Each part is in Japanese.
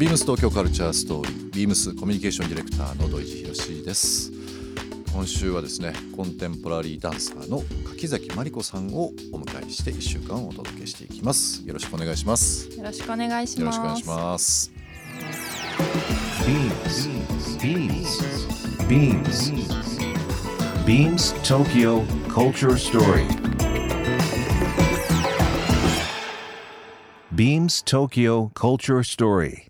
ビームス東京カルチャーストーリービームスコミュニケーションディレクターの土井博です今週はですねコンテンポラリーダンサーの柿崎真理子さんをお迎えして1週間お届けしていきますよろしくお願いしますよろしくお願いしますよろしくお願いします Beams. Beams. Beams Tokyo Culture Story. Beams Tokyo Culture Story.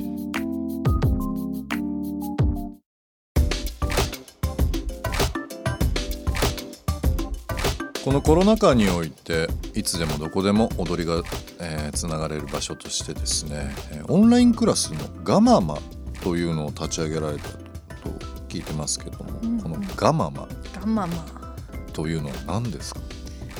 このコロナ禍においていつでもどこでも踊りが、えーつながれる場所としてですねえーオンラインクラスのガママというのを立ち上げられたと聞いてますけども、うんうん。このガママガンママ。というのは何ですか、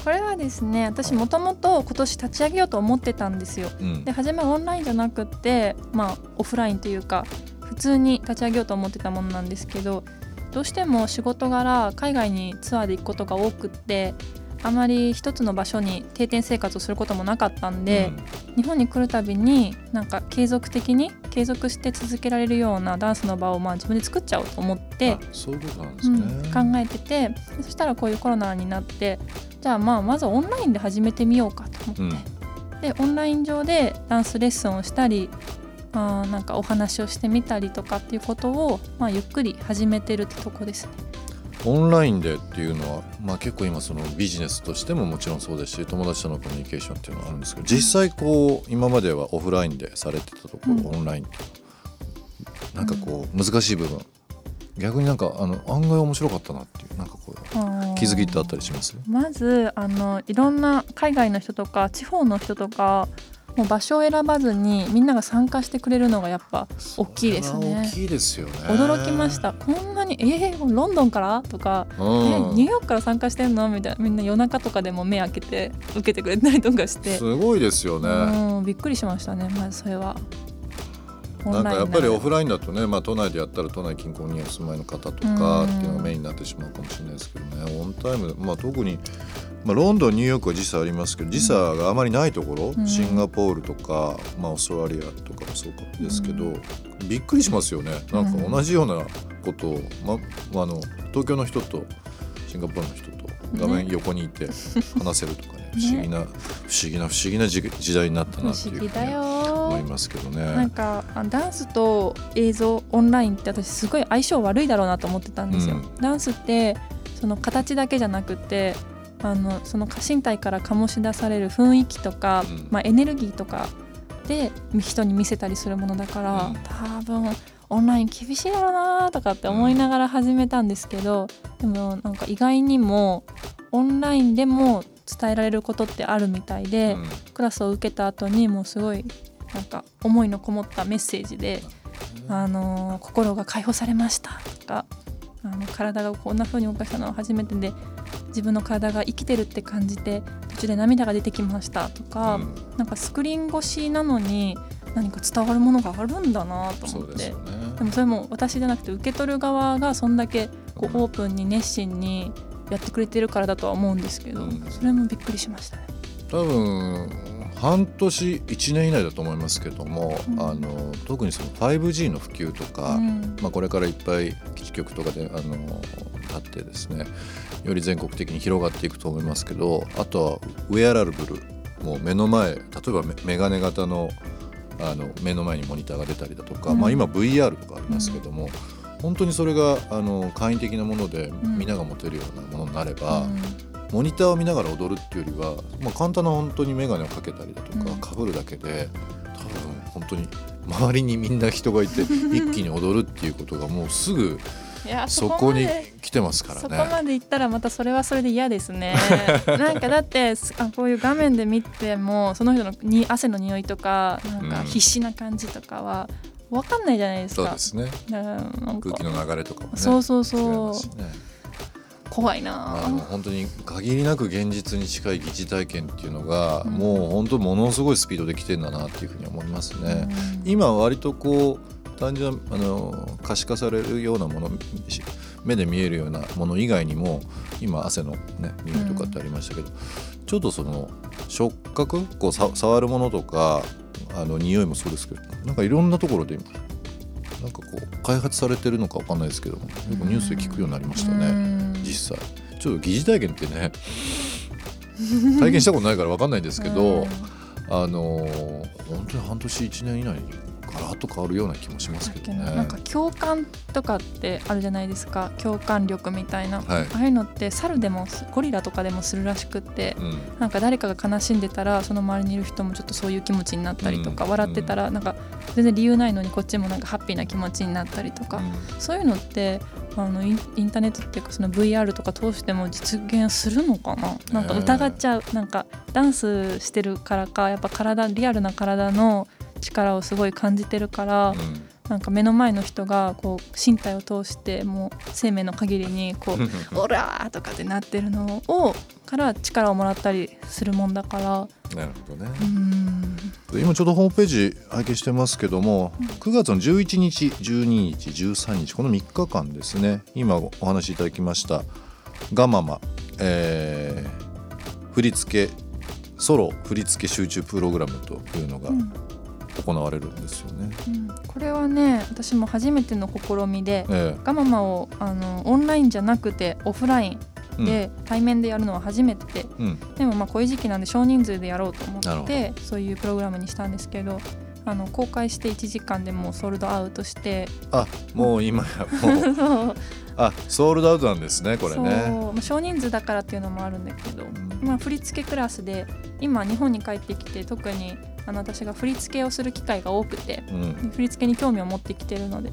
これはですね私もともと今年立ち上げようと思ってたんですよ。うん。で初めはオンラインじゃなくってまあオフラインというか普通に立ち上げようと思ってたものなんですけどどうしても仕事柄海外にツアーで行くことが多くってあまり一つの場所に定点生活をすることもなかったんで、日本に来るたびになんか継続的に継続して続けられるようなダンスの場をまあ自分で作っちゃおうと思ってあ、そういうことなんですうね、ん、考えててでそしたらこういうコロナになってじゃあまあまずオンラインで始めてみようかと思って、うん。でオンライン上でダンスレッスンをしたりあーなんかお話をしてみたりとかっていうことを、まあ、ゆっくり始めてるってとこですね。オンラインでっていうのは、まあ、結構今そのビジネスとしてももちろんそうですし友達とのコミュニケーションっていうのはあるんですけど実際こう今まではオフラインでされてたところ、うん。オンラインっていなんかこう難しい部分。逆になんかあの案外面白かったなっていうなんかこう気づきってあったりします？まずあのいろんな海外の人とか地方の人とかもう場所を選ばずにみんなが参加してくれるのがやっぱ大きいですね。大きいですよね。驚きました。こんなに「えー、ロンドンから?」とか「うえんニューヨークから参加してんの?」みたいな。みんな夜中とかでも目開けて受けてくれたりとかして。すごいですよね。うんびっくりしましたね。まずそれは。なんかやっぱりオフララインだとね、まあ、都内でやったら都内近郊にお住まいの方とかっていうのがメインになってしまうかもしれないですけどね。オンタイム、まあ、特に、まあ、ロンドンニューヨークは時差ありますけど時差があまりないところ、うん。シンガポールとか、まあ、オーストラリアとかもそうかですけど、びっくりしますよね。なんか同じようなことを、ままあ、あの東京の人とシンガポールの人と画面横にいて話せるとかね不思議な不思議な不思議な時時代になったなっていうふうに不思議だよ思いますけどね。なんかあダンスと映像オンラインって私すごい相性悪いだろうなと思ってたんですよ。うんダンスってその形だけじゃなくてあのその身体から醸し出される雰囲気とか、うんまあ、エネルギーとかで人に見せたりするものだから、うん多分オンライン厳しいだろうなとかって思いながら始めたんですけど、でもなんか意外にもオンラインでも伝えられることってあるみたいで、うんクラスを受けた後にもうすごいなんか思いのこもったメッセージで「あのー心が解放されました」とかあの「体がこんな風に動かしたのは初めてで自分の体が生きてるって感じて途中で涙が出てきました」とか、うんなんかスクリーン越しなのに何か伝わるものがあるんだなと思ってで。ね。でもそれも私じゃなくて受け取る側がそんだけこうオープンに熱心にやってくれてるからだとは思うんですけど、うんそれもびっくりしましたね。多分半年1年以内だと思いますけども、うん。あの特にその 5G の普及とか、うん。まあ、これからいっぱい基地局とかであの立ってですねより全国的に広がっていくと思いますけどあとはウェアラルブルもう目の前例えばメメガネ型のあの目の前にモニターが出たりだとか、うん。まあ、今 VR とかありますけども、本当にそれがあの簡易的なものでんみん。なが持てるようなものになれば、うんモニターを見ながら踊るっていうよりは、まあ、簡単な本当に眼鏡をかけたりだとか、うん。かぶるだけで多分本当に周りにみんな人がいて 一気に踊るっていうことがもうすぐそこに来てますからそこね。まで行ったらまたそれはそれで嫌ですね。なんかだってすあこういう画面で見てもその人のに汗の匂いとかなんかうん。必死な感じとかは分かんないじゃないですか。そうですね。空気の流れとかもねそうそうそう。ね怖いまあ、あのな本当に限りなく現実に近い疑似体験っていうのが、うん。もう本当ものすごいスピードで来てんだなっていうふうに思いますね。うん。今は割とこう単純なあの可視化されるようなものし目で見えるようなもの以外にも今汗のね匂いとかってありましたけど、ちょっとその触覚こうさ触るものとかあの匂いもそうですけどなんかいろんなところでなんかこう開発されてるのかわかんないですけどもよくニュースで聞くようになりましたね、うん実際。ちょっと疑似体験ってね体験したことないからわかんないんですけど、あのー本当に半年1年以内にガラッと変わるような気もしますけどね。なんか共感とかってあるじゃないですか。共感力みたいな、はい。ああいうのって猿でもゴリラとかでもするらしくってうん。なんか誰かが悲しんでたらその周りにいる人もちょっとそういう気持ちになったりとか、うん。笑ってたらなんか全然理由ないのにこっちもなんかハッピーな気持ちになったりとか、そういうのってあのインインターネットっていうかその VR とか通しても実現するのかな？なんか疑っちゃう。なんかダンスしてるからかやっぱ体リアルな体の力をすごい感じてるから、うんなんか目の前の人がこう身体を通してもう生命の限りにこう「オラー!」とかってなってるのをから力をもらったりするもんだからなるほどねう。ん今ちょうどホームページ拝見してますけども、9月の11日、12日、13日この3日間ですね。今お話しいただきましたガママ、えー振り付けソロ振り付け集中プログラムというのがうん行われるんですよね。うん。これはね私も初めての試みでえガママをあのオンラインじゃなくてオフラインえで対面でやるのは初めてで、うん。うんでもまあこういう時期なんで少人数でやろうと思ってそういうプログラムにしたんですけどあの公開して1時間でもうソールドアウトしてあもう今やもう。あソールドアウトなんですねこれね。まあ少人数だからっていうのもあるんだけど、まあ、振り付けクラスで今日本に帰ってきて特にあの私が振り付けをする機会が多くてうん、振り付けに興味を持ってきてるので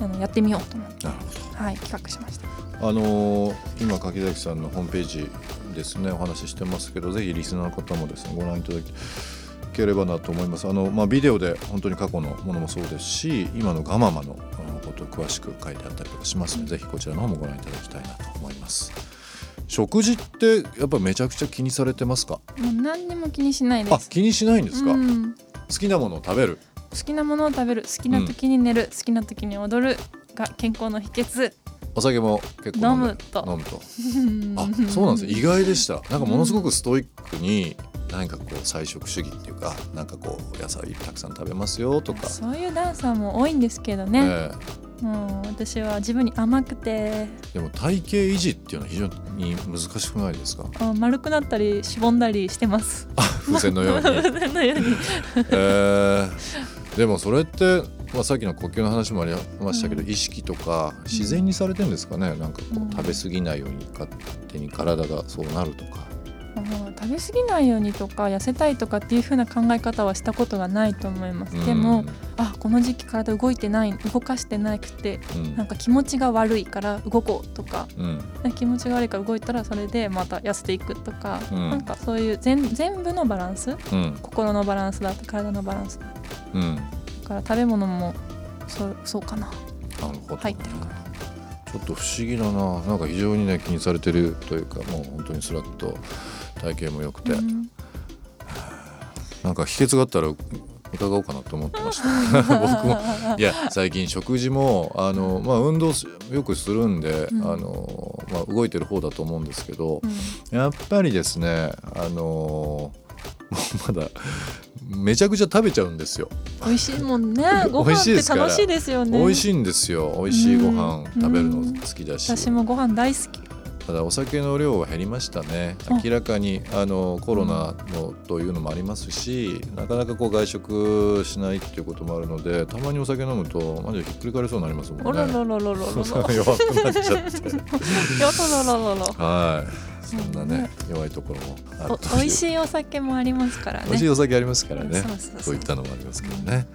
あのやってみようと思って、なるほど。はい、企画しました。あのー今柿崎さんのホームページですねお話ししてますけどぜひリスナーの方もですねご覧いただければなと思いますあの、まあ、ビデオで本当に過去のものもそうですし今のガママのことを詳しく書いてあったりとかしますのでぜひこちらの方もご覧いただきたいなと思います食事ってやっぱめちゃくちゃ気にされてますか？もう何にも気にしないです。あ気にしないんですか、うん。好きなものを食べる？好きなものを食べる。好きな時に寝る、好きな時に踊る。が健康の秘訣。お酒も結構飲む。と。飲むと。あそうなんですよ意外でした。なんかものすごくストイックに何かこう菜食主義っていうかなんかこう野菜たくさん食べますよとか、そういうダンサーも多いんですけどね、えもう私は自分に甘くて。えでも体型維持っていうのは非常に難しくないですか？あ丸くなったりしぼんだりしてます。風船のように、風船のように。ええでもそれって、まあ、さっきの呼吸の話もありましたけど、うん。意識とか自然にされてるんですかね？なんかこう、うん。食べ過ぎないように勝手に体がそうなるとか。食べ過ぎないようにとか痩せたいとかっていう風な考え方はしたことがないと思います、でもあこの時期体動いてない動かしてなくてうん、なんか気持ちが悪いから動こうとかうん。気持ちが悪いから動いたらそれでまた痩せていくとか、うん。なんかそういう全全部のバランスうん。心のバランスだって体のバランスだってうん。だから食べ物もそうそうかな。なるほど、入ってるかちょっと不思議だな。なんか非常にね気にされてるというかもう本当にスラッと体型も良くて、うん。なんか秘訣があったら伺おうかなと思ってました。僕も。いや最近食事もあの、まあ、運動すよくするんで、うん。あのまあ、動いてる方だと思うんですけどうん。やっぱりですねあの まだめちゃくちゃ食べちゃうんですよ。美味しいもんね。ご美飯って楽しいですよね。美味しいんですよ。美味しいご飯うん。食べるの好きだし、私もご飯大好きただお酒の量は減りましたね。あ明らかにあのコロナのというのもありますしなかなかこう外食しないっていうこともあるのでたまにお酒飲むとマジでひっくり返りそうになりますもんね。おららららららら弱くなっちゃってやらららはいそんなね弱いところもあるおと美味しいお酒もありますからね美味しいお酒ありますからねそういったのもありますけどね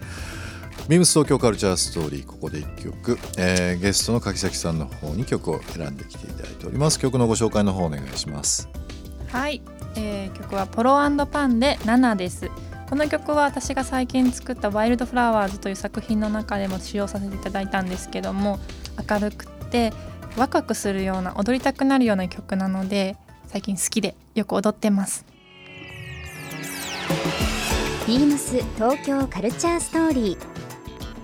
ビームス東京カルチャーストーリーここで一曲、えーゲストの柿崎さんの方に曲を選んできていただいております。曲のご紹介の方お願いします。はい、えー曲はポロパンで7です。この曲は私が最近作ったワイルドフラワーズという作品の中でも使用させていただいたんですけども明るくってワクワクするような踊りたくなるような曲なので最近好きでよく踊ってます。ビームス東京カルチャーストーリー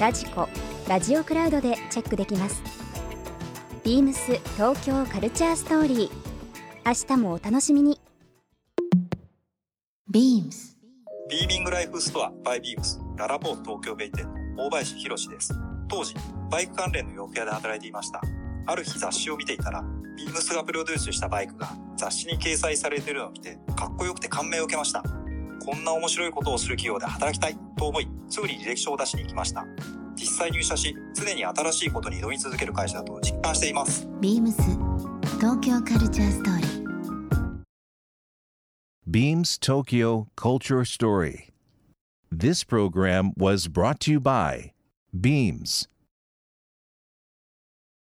ラジコラジオクラウドでチェックできますビームス東京カルチャーストーリー明日もお楽しみに Beams ビーミングライフストアバイビームスララポート東京ベイ店の大林博史です。当時、バイク関連の洋服屋で働いていました。ある日雑誌を見ていたら、ビームスがプロデュースしたバイクが雑誌に掲載されているのを見て、かっこよくて感銘を受けました。こんな面白いことをする企業で働きたいと思い、すぐに履歴書を出しに行きました。実際入社し、常に新しいことに挑み続ける会社だと実感しています。Beams 東京カルチャーストーリー Beams Tokyo Culture Story. This program was brought to you by Beams.